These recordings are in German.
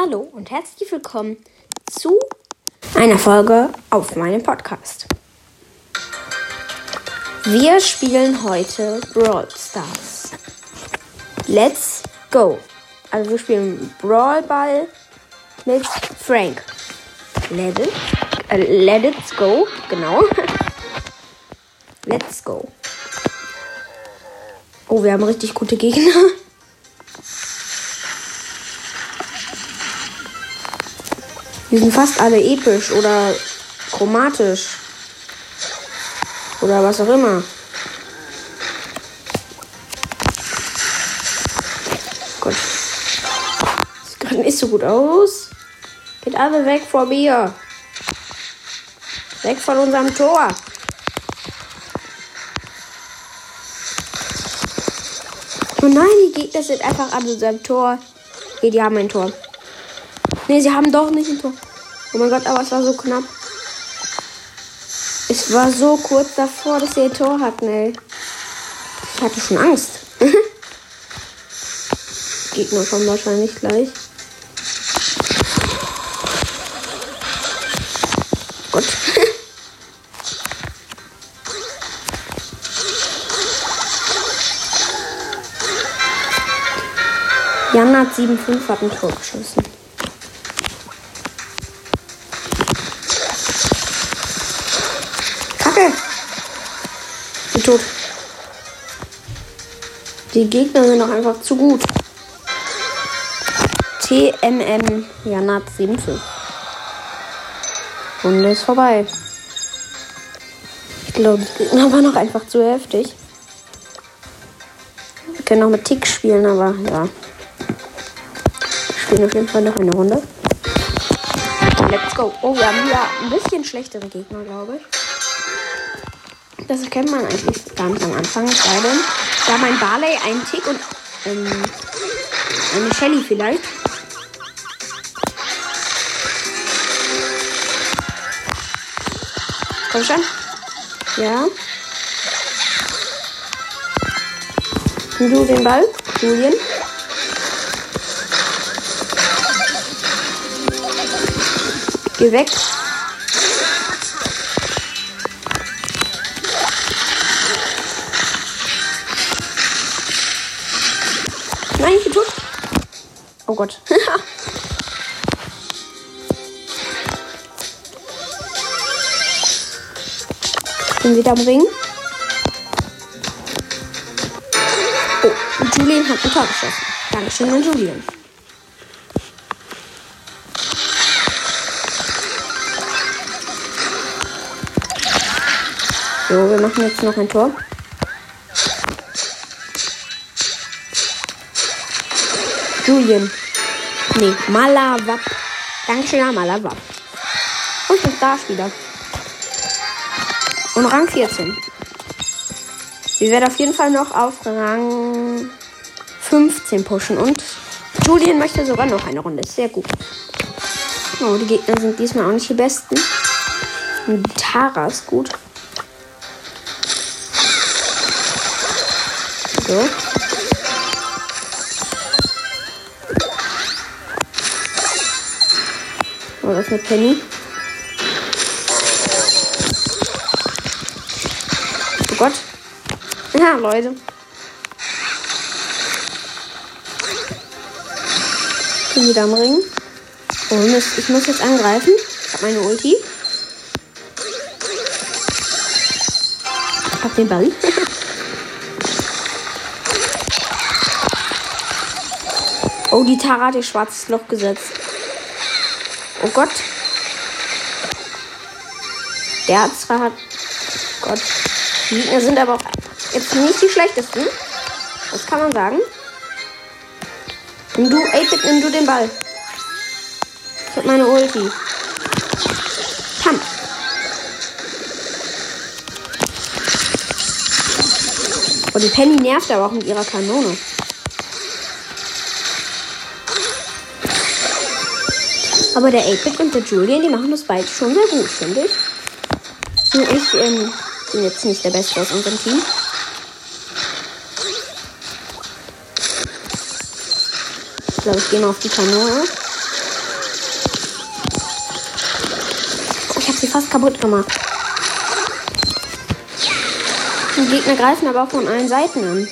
Hallo und herzlich willkommen zu einer Folge auf meinem Podcast. Wir spielen heute Brawl Stars. Let's go! Also wir spielen Brawl Ball mit Frank. Let it, äh, let it go, genau. Let's go. Oh, wir haben richtig gute Gegner. Die sind fast alle episch oder chromatisch. Oder was auch immer. Gott. Sieht gerade nicht so gut aus. Geht alle weg von mir. Weg von unserem Tor. Oh nein, die Gegner sind einfach an unserem Tor. Okay, die haben ein Tor. Ne, sie haben doch nicht ein Tor. Oh mein Gott, aber es war so knapp. Es war so kurz davor, dass sie ein Tor hatten, ey. Ich hatte schon Angst. Gegner kommen wahrscheinlich gleich. Gott. Jan hat 7-5 hat ein Tor geschossen. Tot. Die Gegner sind auch einfach zu gut. TMM Janat 75. Runde ist vorbei. Ich glaube, die Gegner waren noch einfach zu heftig. Wir können auch mit Tick spielen, aber ja. Wir spielen auf jeden Fall noch eine Runde. Let's go. Oh, wir haben hier ein bisschen schlechtere Gegner, glaube ich. Das erkennt man eigentlich ganz am Anfang. Sei denn, wir haben ein Barley, einen Tick und ähm, eine Shelly vielleicht. Komm schon. Ja. Du den Ball, Julian. Geh weg. Gott. bin wieder am Ring. Oh, Julian hat ein Tor geschossen. Dankeschön an Julian. So, wir machen jetzt noch ein Tor. Julian. Nee, Malawap. Dankeschön an Malawap. Und ein Starspieler. Und Rang 14. Wir werden auf jeden Fall noch auf Rang 15 pushen. Und Julian möchte sogar noch eine Runde. Sehr gut. Oh, die Gegner sind diesmal auch nicht die besten. Und Tara ist gut. So. Oh, das ist eine Penny. Oh Gott. Ja, Leute. Ich bin wieder am Ring. Oh Mist, ich muss jetzt angreifen. Ich hab meine Ulti. Ich hab den Ball. oh, die Tara hat ihr schwarzes Loch gesetzt. Oh Gott. Der hat zwar hat. Gott. Die Gegner sind aber auch jetzt nicht die schlechtesten. Das kann man sagen. Nimm du, 8 nimm du den Ball. Ich hab meine Ulti. Pam. Oh, die Penny nervt aber auch mit ihrer Kanone. Aber der 8 und der Julian, die machen das beide schon sehr gut, finde ich. Nur ich ähm, bin jetzt nicht der Beste aus unserem Team. Ich glaube, ich gehe mal auf die Kanone. Ich habe sie fast kaputt gemacht. Die Gegner greifen aber auch von allen Seiten an.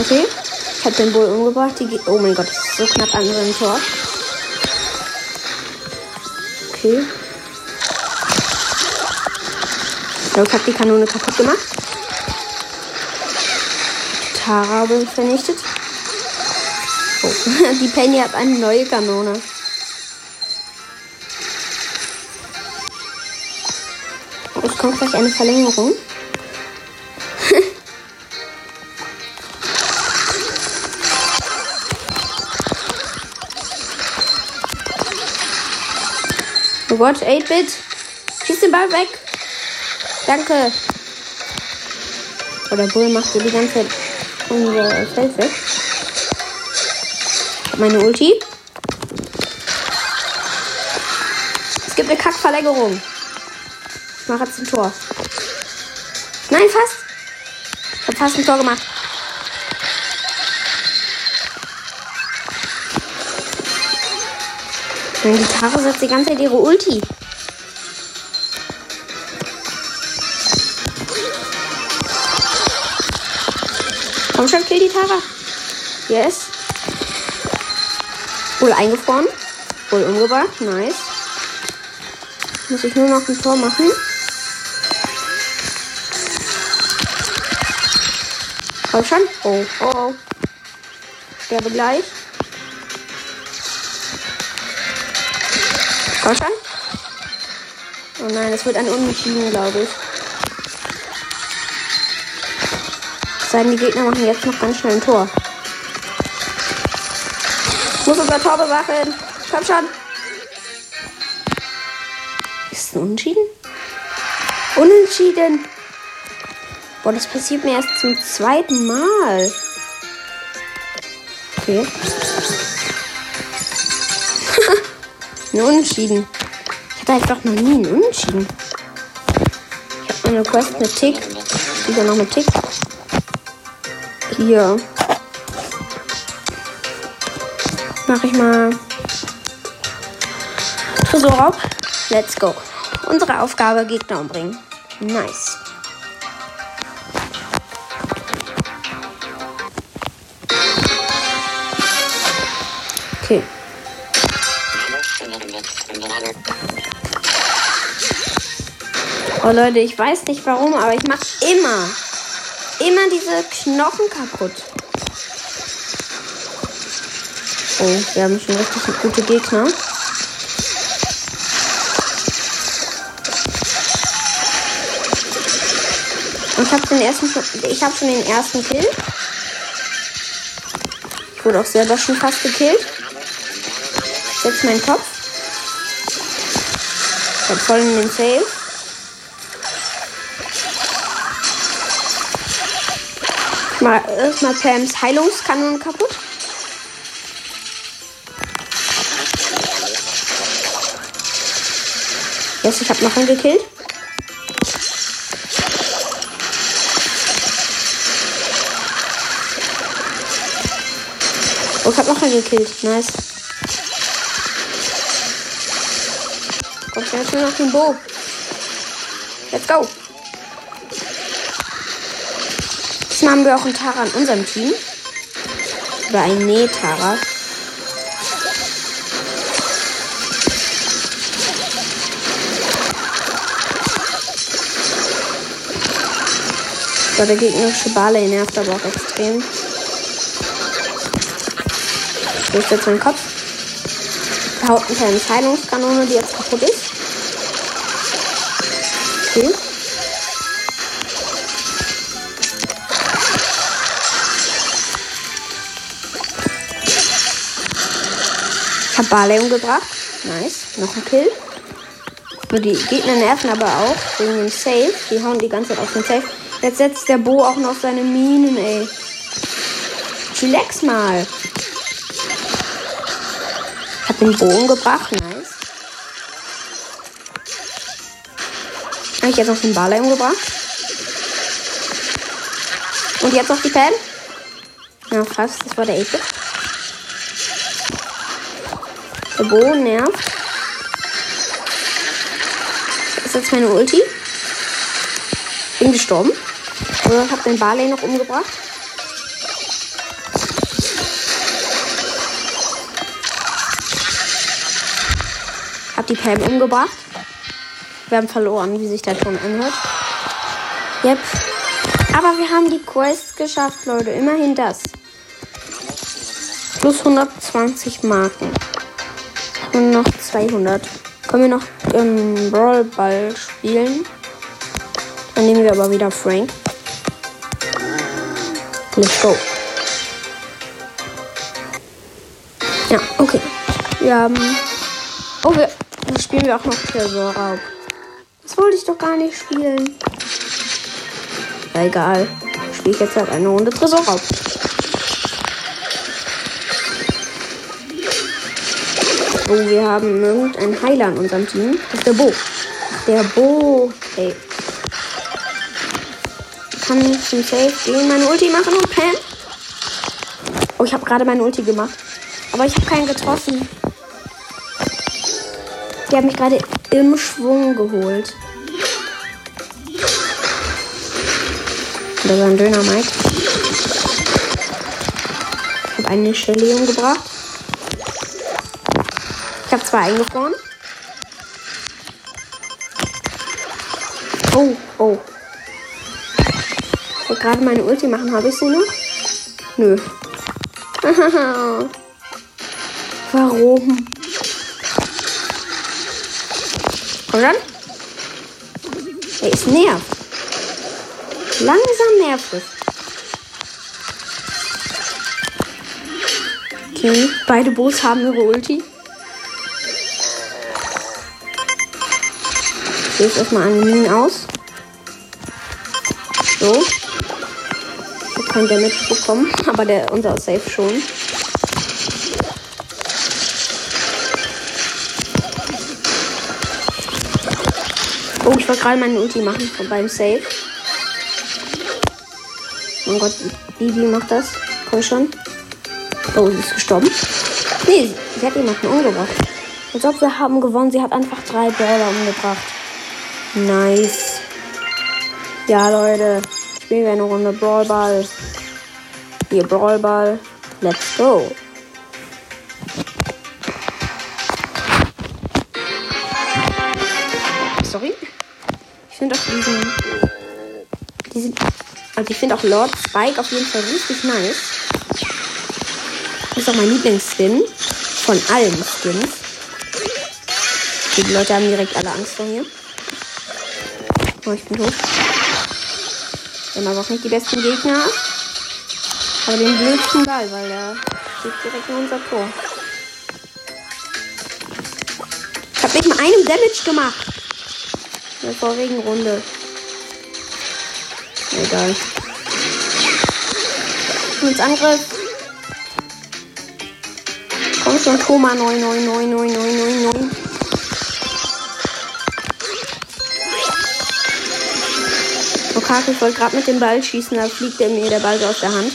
Okay. Ich habe den Bull umgebracht. Die oh mein Gott, ist so knapp an seinem Tor. Okay. So, ich habe die Kanone kaputt gemacht. Tara wurde vernichtet. Oh, die Penny hat eine neue Kanone. Oh, es kommt gleich eine Verlängerung. Oh Gott, 8-Bit. Schieß den Ball weg. Danke. Oder Bull macht hier die ganze Zeit unser Feld weg. Meine Ulti. Es gibt eine Kackverlängerung. Ich mache jetzt ein Tor. Nein, fast. Ich habe fast ein Tor gemacht. Meine Gitarre setzt die ganze Zeit ihre Ulti. Komm schon, kill die Tara. Yes. Wohl eingefroren. Wohl umgebracht. Nice. Muss ich nur noch ein Tor machen. Komm schon. Oh, oh, oh. Sterbe gleich. Schon. Oh nein, es wird ein Unentschieden, glaube ich. Sagen die Gegner machen jetzt noch ganz schnell ein Tor. Ich muss unser Tor bewachen. Komm schon. Ist es ein Unentschieden? Unentschieden. Boah, das passiert mir erst zum zweiten Mal. Okay. Ein Unentschieden. Ich hatte einfach noch nie einen Unentschieden. Ich habe meine Quest mit Tick. Wieder noch mit Tick. Hier. Mach ich mal Tresorraub. Let's go. Unsere Aufgabe Gegner umbringen. Nice. Oh Leute, ich weiß nicht warum, aber ich mach immer, immer diese Knochen kaputt. Oh, wir haben schon richtig gute Gegner. Und ich habe den ersten ich habe schon den ersten Kill. Ich wurde auch selber schon fast gekillt. Jetzt mein Kopf. Ich hab voll in den Save. Mal erstmal Pams Heilungskanonen kaputt. Jetzt, ich habe noch einen gekillt. Oh, ich habe noch einen gekillt. Nice. Kommt jetzt nur noch den Bo. Let's go. Diesmal haben wir auch einen Tara in unserem Team. Oder ein Nee-Tara. So, der gegnerische Bale nervt aber auch extrem. Wo ist jetzt mein Kopf? Da haut ein kleines Heilungskanone, die jetzt kaputt ist. Barley umgebracht. Nice. Noch ein Kill. Nur die Gegner nerven aber auch wegen dem Safe. Die hauen die ganze Zeit auf den Safe. Jetzt setzt der Bo auch noch seine Minen, ey. Chillax mal. Hab den Bogen gebracht, nice. Habe ich jetzt noch den Barley umgebracht. Und jetzt noch die Pam. Ja, fast. Das war der 8 Der Bo nervt. Ist jetzt meine Ulti. Bin gestorben. Oder hab den Barley noch umgebracht. Hab die Pam umgebracht. Wir haben verloren, wie sich der Ton anhört. Yep. Aber wir haben die Quest geschafft, Leute. Immerhin das. Plus 120 Marken. Und noch 200. Können wir noch ähm, Brawl Ball spielen? Dann nehmen wir aber wieder Frank. Let's go. Ja, okay. Wir haben. Oh, wir, dann spielen wir auch noch Tresorraub. Das wollte ich doch gar nicht spielen. Egal. Spiele ich jetzt halt eine Runde Tresorraub. Oh, wir haben irgendeinen Heiler in unserem Team. Das ist der Bo. Der Bo. Kann ich zum Safe gehen, meine Ulti machen und Pam. Oh, ich habe gerade meine Ulti gemacht. Aber ich habe keinen getroffen. Die haben mich gerade im Schwung geholt. Da war ein Döner, Mike. Ich habe eine Shelly umgebracht. Ich habe zwei eingefroren. Oh, oh. Ich wollte gerade meine Ulti machen. Habe ich sie noch? Nö. Warum? Komm dann. Ey, es nervt. Langsam nervt es. Okay, beide Boos haben ihre Ulti. Jetzt erstmal an Minen aus. So. Habe kein Damage bekommen, aber der unser Safe schon. Oh, ich wollte gerade meine Ulti machen beim Safe. Mein Gott, Bibi macht das. Komm schon. Oh, sie ist gestorben. Nee, sie hat jemanden umgebracht. Als ob wir haben gewonnen. Sie hat einfach drei Brawler umgebracht. Nice. Ja, Leute. Spielen wir eine Runde Brawlball. Hier, Brawlball. Let's go. Sorry. Ich finde auch diesen. diesen also ich finde auch Lord Spike auf jeden Fall richtig nice. Ist auch mein Lieblingsskin. Von allen Skins. Die Leute haben direkt alle Angst vor mir. Oh, ich bin tot. Aber auch nicht die besten Gegner. Aber den blödsten Ball, weil der steht direkt in unser Tor. Ich habe nicht mal einem Damage gemacht. In der vorigen Runde. Egal. Ins Angriff. Komm schon, Thomas 999999. Okay, ich wollte gerade mit dem Ball schießen, da fliegt der mir der Ball so aus der Hand.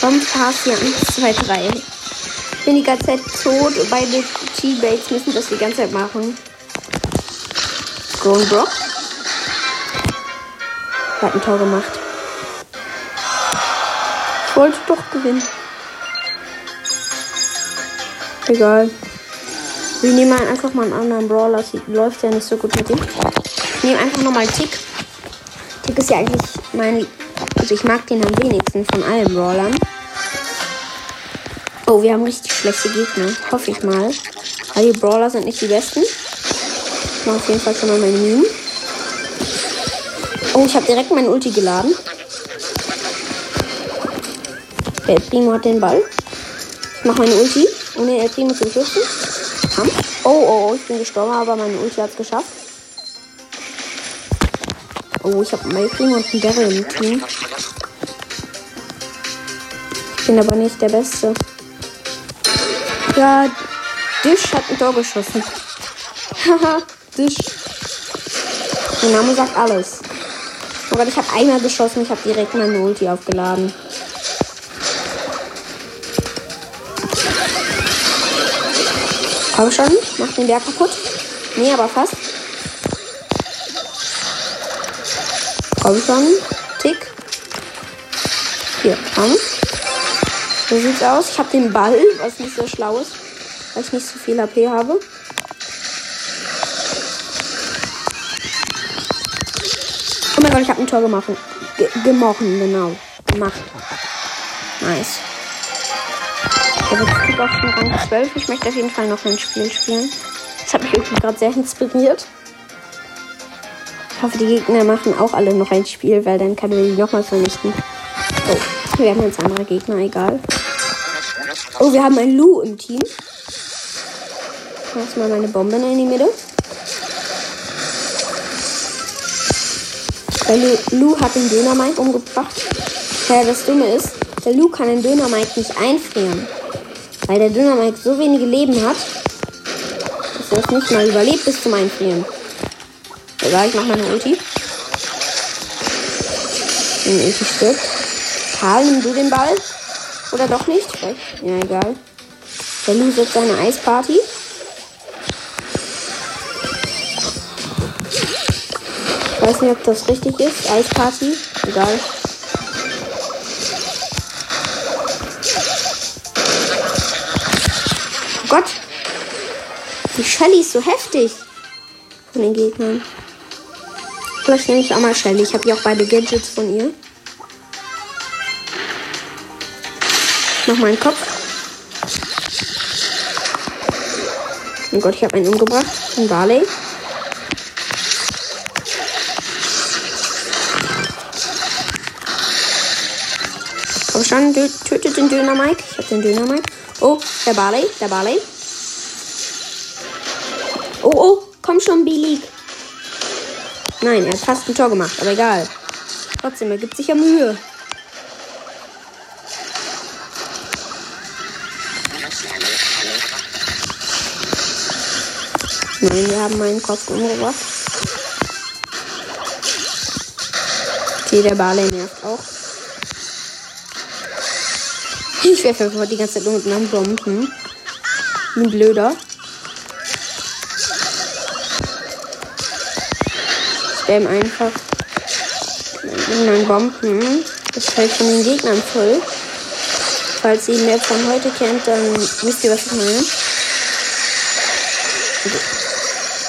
Komm, pass hier. 1, 2, 3. Ich bin die ganze Zeit tot. Beide Teammates müssen das die ganze Zeit machen. Grown Brock. Hat ein Tor gemacht. Ich wollte doch gewinnen. Egal. Wir nehmen einfach mal einen anderen Brawler. Läuft ja nicht so gut mit dem. Ich nehme einfach nochmal Tick. Tick ist ja eigentlich mein. Also ich mag den am wenigsten von allen Brawlern. Oh, wir haben richtig schlechte Gegner. Hoffe ich mal. Weil die Brawler sind nicht die besten. Ich mache auf jeden Fall schon mal meine Minen. Oh, ich habe direkt meinen Ulti geladen. Der Primo hat den Ball. Ich mache meine Ulti, ohne El Primo zu schützen. Oh, oh, oh, ich bin gestorben, aber meine Ulti hat es geschafft. Oh, ich habe El Primo und einen Daryl im Team. Ich bin aber nicht der Beste. Ja, Dish hat ein Tor geschossen. Haha, Dish. Der Name sagt alles. Oh Gott, ich habe einmal geschossen. Ich habe direkt meine Ulti aufgeladen. Komm schon, mach den Berg kaputt. Nee, aber fast. Schon. Tick. Hier, komm. So sieht's aus. Ich habe den Ball, was nicht so schlau ist, weil ich nicht so viel AP habe. Oh mein Gott, ich habe ein Tor gemacht. Ge gemochen, genau. Gemacht. Nice. Ich jetzt auf den Rang 12. Ich möchte auf jeden Fall noch ein Spiel spielen. Das hat mich irgendwie gerade sehr inspiriert. Ich hoffe, die Gegner machen auch alle noch ein Spiel, weil dann können wir die nochmal vernichten. Oh, wir haben jetzt andere Gegner, egal. Oh, wir haben ein Lu im Team. Lass mal meine Bombe in die Mitte. Der Lu, hat den Dynamite umgebracht. Ja, das Dumme ist, der Lu kann den Dynamite nicht einfrieren. Weil der Dynamite so wenige Leben hat, dass er es nicht mal überlebt bis zum Einfrieren. Egal, ich mach meine Ulti. Den Ulti stirbt. Karl, nimm du den Ball? Oder doch nicht? Ja, egal. Der Lu setzt seine Eisparty. Ich weiß nicht, ob das richtig ist. Eisparty. Egal. Oh Gott. Die Shelly ist so heftig. Von den Gegnern. Vielleicht nehme ich mal Shelly. Ich habe ja auch beide Gadgets von ihr. Noch meinen Kopf. Oh Gott, ich habe einen umgebracht. Ein Barley. Komm schon, tötet den Döner Mike. Ich habe den Döner Mike. Oh, der Barley, der Barley. Oh, oh, komm schon, B-League. Nein, er hat fast ein Tor gemacht, aber egal. Trotzdem, er gibt sich ja Mühe. Nein, wir haben meinen Kopf umgebracht. Okay, der Barley nervt auch. Ich werfe einfach die ganze Zeit nur mit meinen Bomben. Ein Blöder. Spam einfach meinen Bomben. Das fällt von den Gegnern voll. Falls ihr mehr von heute kennt, dann wisst ihr, was ich meine.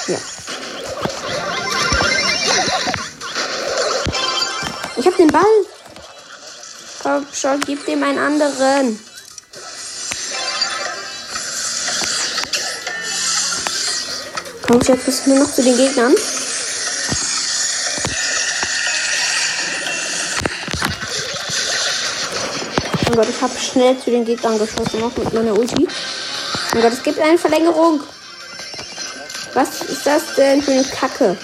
Ja. Ich hab den Ball. Komm schon, gib dem einen anderen. Komm schon, bist du nur noch zu den Gegnern. Gott, ich habe schnell zu den Gegnern geschossen, noch mit meiner Ulti. Oh Gott, es gibt eine Verlängerung. Was ist das denn für eine Kacke?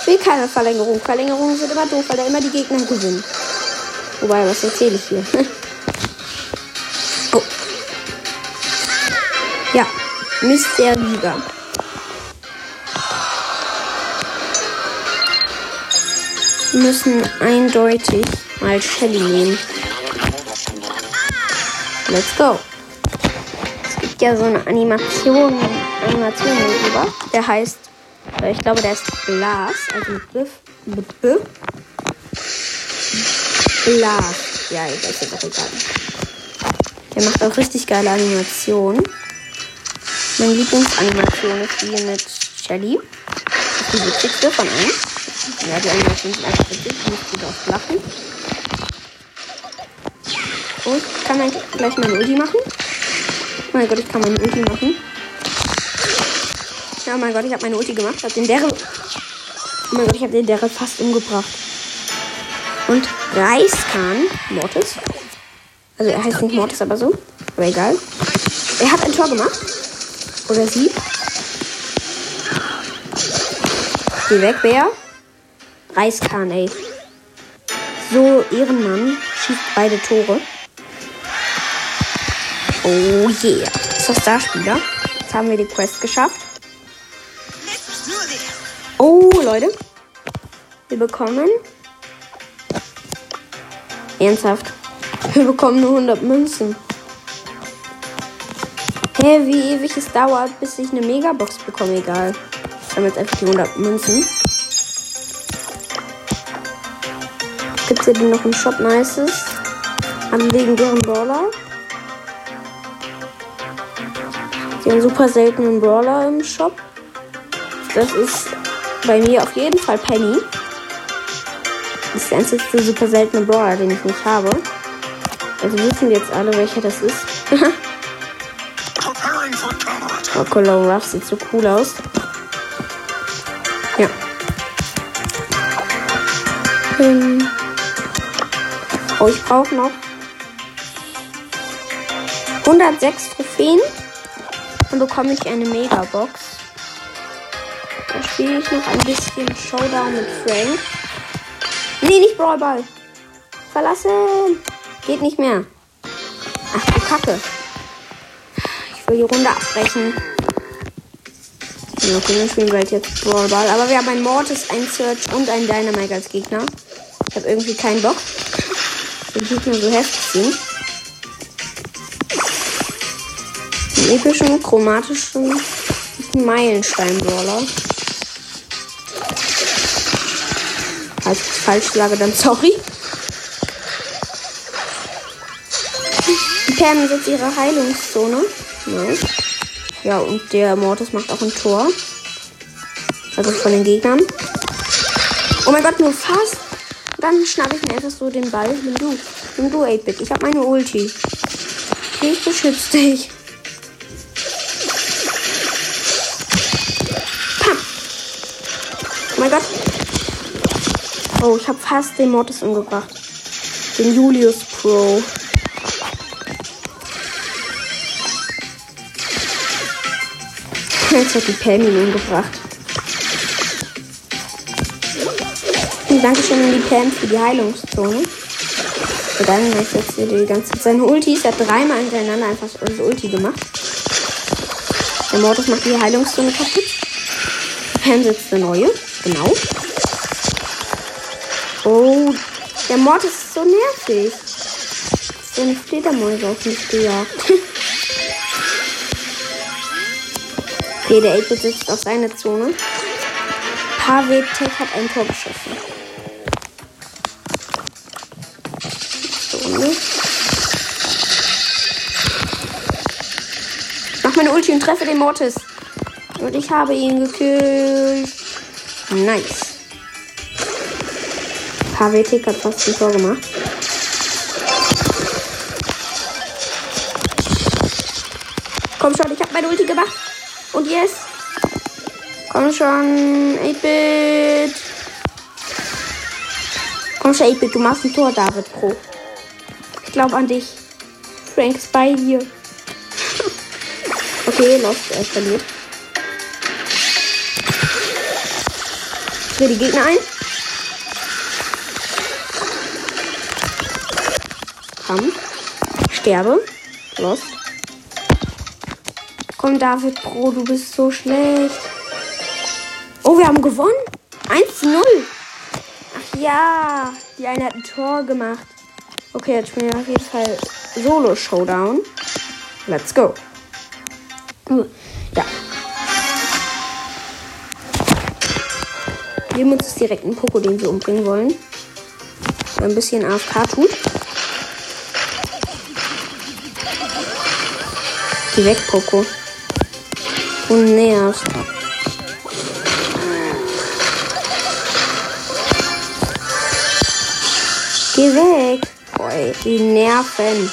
Ich will keine Verlängerung. Verlängerungen sind immer doof, weil da immer die Gegner gewinnen. Wobei, was erzähle ich hier? oh. Ja, Mr. Liga. Müssen eindeutig mal Shelly nehmen. Let's go. Es gibt ja so eine Animation, Animation darüber. Der heißt, äh, ich glaube, der ist Blas, also mit B, mit. Ja, das ist doch egal. Der macht auch richtig geile Animationen. Meine Lieblingsanimation ist die mit Shelly. Das ist die witzigste von allen. Ja, die Animationen sind einfach witzig. Ich muss gut auch lachen. Ich kann man gleich meine Ulti machen. Oh mein Gott, ich kann meine Ulti machen. Ja, oh mein Gott, ich habe meine Ulti gemacht. Ich habe den Daryl. Oh mein Gott, ich habe den Daryl fast umgebracht. Und Reiskan, Mortis. Also er heißt nicht Mortis, aber so. Aber egal. Er hat ein Tor gemacht. Oder sie. Geh weg, Bär. Reiskan, ey. So, Ehrenmann schießt beide Tore. Oh yeah. Ist das der Spieler? Jetzt haben wir die Quest geschafft. Oh, Leute. Wir bekommen. Ernsthaft. Wir bekommen nur 100 Münzen. Hä, wie ewig es dauert, bis ich eine Megabox bekomme, egal. Ich habe jetzt einfach die 100 Münzen. Gibt es hier denn noch im Shop Nices? An legendären Brawler. Haben super seltenen Brawler im Shop. Das ist bei mir auf jeden Fall Penny. Das ist der einzige super seltene Brawler, den ich nicht habe. Also wissen jetzt alle, welcher das ist. oh, Color Ruff sieht so cool aus. Ja. Ähm. Oh, ich brauche noch 106 Trophäen. Dann bekomme ich eine Megabox. Da spiele ich noch ein bisschen Showdown mit Frank. Nee, nicht Brawlball. Verlassen. Geht nicht mehr. Ach du Kacke. Ich will die Runde abbrechen. Okay, wir spielen bald jetzt Brawlball. Aber wir haben ein Mortis, ein Search und ein Dynamite als Gegner. Ich habe irgendwie keinen Bock. Die Gegner so heftig sind. Epischen, chromatischen Meilenstein-Brawler. Falls ich falsch sage, dann sorry. Die Pam setzt ihre Heilungszone. Nice. Ja, und der Mortis macht auch ein Tor. Also von den Gegnern. Oh mein Gott, nur fast. Dann schnappe ich mir einfach so den Ball. Nimm du. Nimm du, 8-Bit. Ich habe meine Ulti. Ich beschütze dich. Oh mein Gott. Oh, ich habe fast den Mortis umgebracht. Den Julius Pro. Jetzt hat die Pam ihn umgebracht. Und Dankeschön an die Pam für die Heilungszone. Dann ich jetzt hier die ganze Zeit seine Ultis. Er hat dreimal hintereinander einfach so Ulti gemacht. Der Mortis macht die Heilungszone kaputt. Pam setzt eine neue. Genau. Oh, der Mortis ist so nervig. So eine Fledermäuse auf mich gejagt. okay, der 8 sitzt auf seine Zone. Pavetek hat ein Tor geschossen. So, ne? Mach meine Ulti und treffe den Mortis. Und ich habe ihn gekillt. Nice. KWT hat fast ein Tor gemacht. Komm schon, ich habe meine Ulti gemacht. Und yes. Komm schon, 8-Bit. Komm schon, 8-Bit, du machst ein Tor, David Pro. Ich glaube an dich. Frank ist bei dir. okay, Lost, er verliert. Will die Gegner ein. Komm. Sterbe. Los. Komm, David Pro, du bist so schlecht. Oh, wir haben gewonnen. 1 zu 0. Ach ja, die eine hat ein Tor gemacht. Okay, jetzt spielen wir auf jeden Fall Solo-Showdown. Let's go. Wir nehmen uns direkt einen Poko, den wir umbringen wollen. Der ein bisschen AFK tut. Geh weg, Poco. Du nervst. Geh weg. Boy, die Nerven.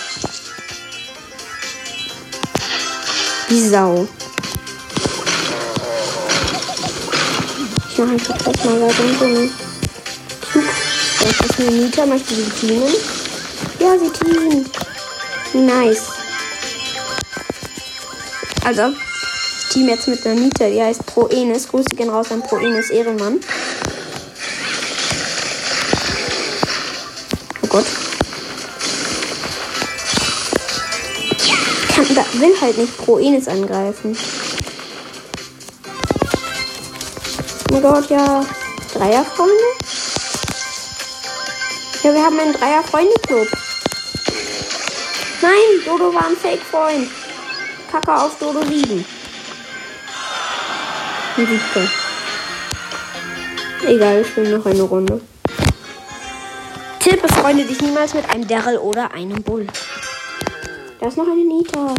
Die Sau. Ich mache einfach gleich mal weiter in so einen Zug. Das ist eine Mieter. Möchte sie teamen? Ja, sie teamen. Nice. Also, ich team jetzt mit einer Nita, die heißt Pro Enes. Grüße gehen raus an Pro Enes Ehrenmann. Oh Gott. Ich kann, da, will halt nicht Pro Enes angreifen. Mein Gott, ja. Dreierfreunde? Ja, wir haben einen Dreier-Freunde-Club. Nein, Dodo war ein Fake-Freund. kacke auf Dodo 7. Ein siebter. Egal, ich will noch eine Runde. Tipp, befreunde dich niemals mit einem Daryl oder einem Bull. Da ist noch eine Nita.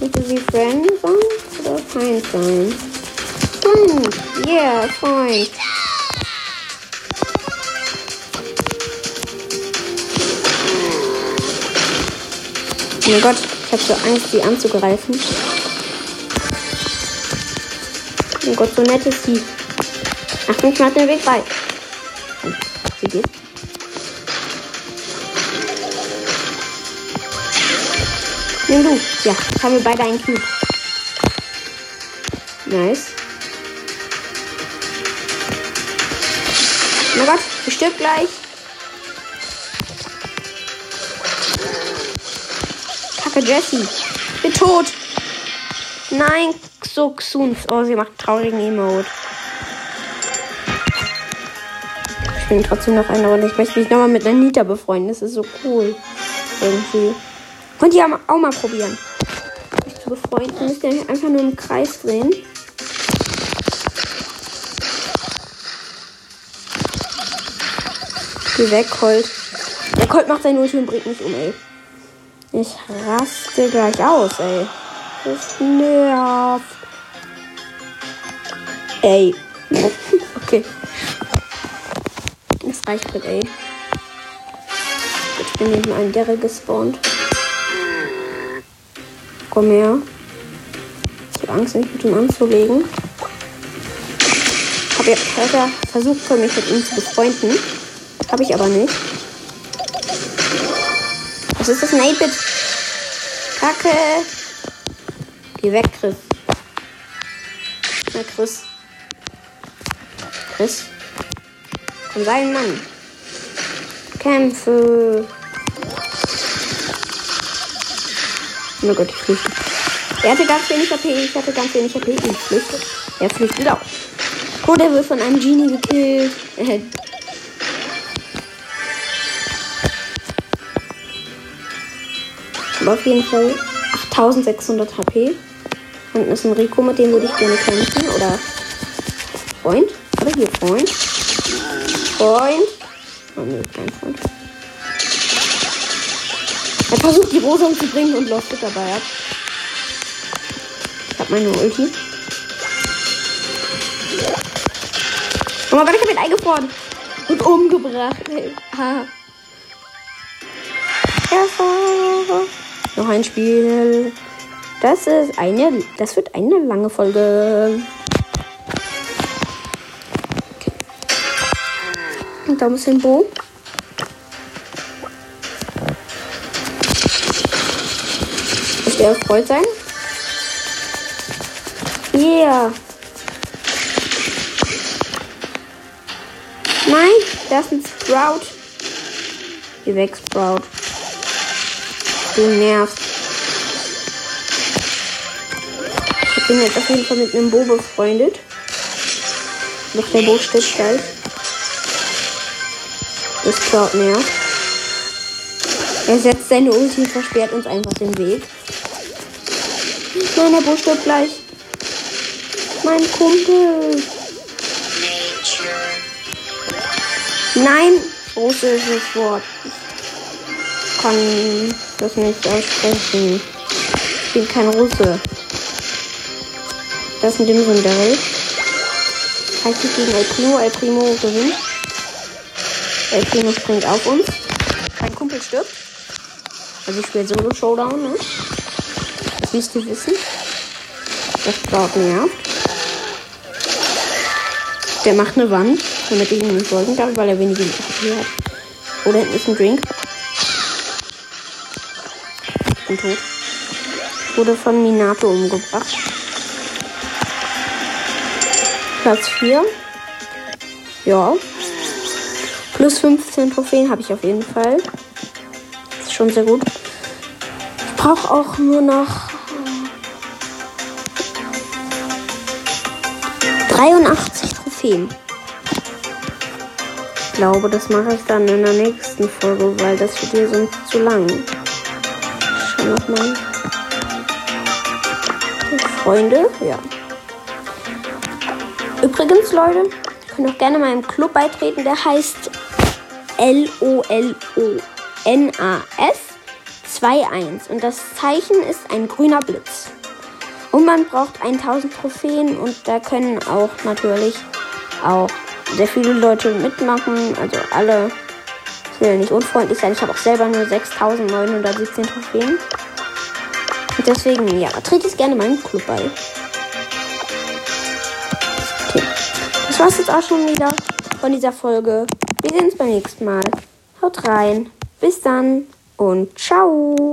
Möchte sie Friend sein oder Feind sein? Yeah, Feind. Oh mein Gott, ich habe so Angst, sie anzugreifen. Oh Gott, so nett ist sie. Achtung, ich mach den Weg frei. Sie geht. Nimm du. Ja, haben wir beide einen Cube. Nice. Oh Gott, ich gleich. Kacke, Jessie. Bin tot. Nein, so Xuns. Oh, sie macht traurigen Emote. Ich bin trotzdem noch eine Runde. Ich möchte mich nochmal mit Anita befreunden. Das ist so cool. Irgendwie. Könnt ihr auch mal probieren. Mich zu befreunden. Müsst ihr einfach nur im Kreis drehen. Geh weg, Colt. Der Colt macht sein Ulti und bringt mich um, ey. Ich raste gleich aus, ey. Das nervt. Ey. okay. Das reicht mit, ey. Ich bin neben einem Derre gespawnt. Komm her. Ich habe Angst, mich mit ihm anzulegen. Habe ja versucht, mich mit ihm zu befreunden. Habe ich aber nicht. Was ist das? Ein 8-Bit. Kacke. Geh weg, Chris. Na, Chris. Chris. Komm, sei Mann. Kämpfe. Oh Gott, ich flüchte. Er hatte ganz wenig AP, ich hatte ganz wenig AP. Ich flüchte. Er flüchtet auch. Oh, der wird von einem Genie gekillt. Aber auf jeden Fall 8600 HP. Unten ist ein Rico, mit dem würde ich gerne kämpfen. Oder Freund. Oder hier Freund. Freund. Oh nee, kein Freund. Er versucht die Rosa umzubringen und lostet dabei ab. Ich hab meine Ulti. Oh mein Gott, ich hab ihn eingefroren. Und umgebracht. Ha. Noch ein Spiel. Das ist eine. Das wird eine lange Folge. Okay. Und da muss ein Bo. Muss der erfreut sein? Yeah. Nein, das ist ein Sprout. Geh weg, Sprout. Du nervst. Ich bin jetzt auf jeden Fall mit einem Bo befreundet. Doch der Bo steht gleich. Das Cloud nervt. Er setzt seine Ulti und versperrt uns einfach den Weg. Nein, der Bo stirbt gleich. Mein Kumpel. Nein, russisches Wort. Ich kann das nicht aussprechen. Ich bin kein Russe. Das ein Dimsum Daryl. Heißt ich gegen El Primo. El Primo gewinnt. El Primo springt auf uns. Mein Kumpel stirbt. Also ich spiele Solo Showdown, ne? Das müsst ihr wissen. Das Cloud nervt. Der macht eine Wand, damit ich ihm nicht folgen kann, weil er weniger HP hat. Oder hinten ist ein Drink. Bin tot. Wurde von Minato umgebracht. Platz 4. Ja. Plus 15 Trophäen habe ich auf jeden Fall. Ist schon sehr gut. Ich brauche auch nur noch 83 Trophäen. Ich glaube, das mache ich dann in der nächsten Folge, weil das hier sonst zu lang. Schau nochmal. Freunde, ja. Übrigens, Leute, könnt auch gerne meinem Club beitreten. Der heißt L-O-L-O-N-A-S 2-1. Und das Zeichen ist ein grüner Blitz. Und man braucht 1000 Trophäen und da können auch natürlich auch sehr viele Leute mitmachen. Also alle. Ich will nicht unfreundlich sein. Ich habe auch selber nur 6917 Trophäen. Und deswegen, ja, tretet gerne meinen Club bei. Okay. Das war's jetzt auch schon wieder von dieser Folge. Wir sehen uns beim nächsten Mal. Haut rein. Bis dann und ciao.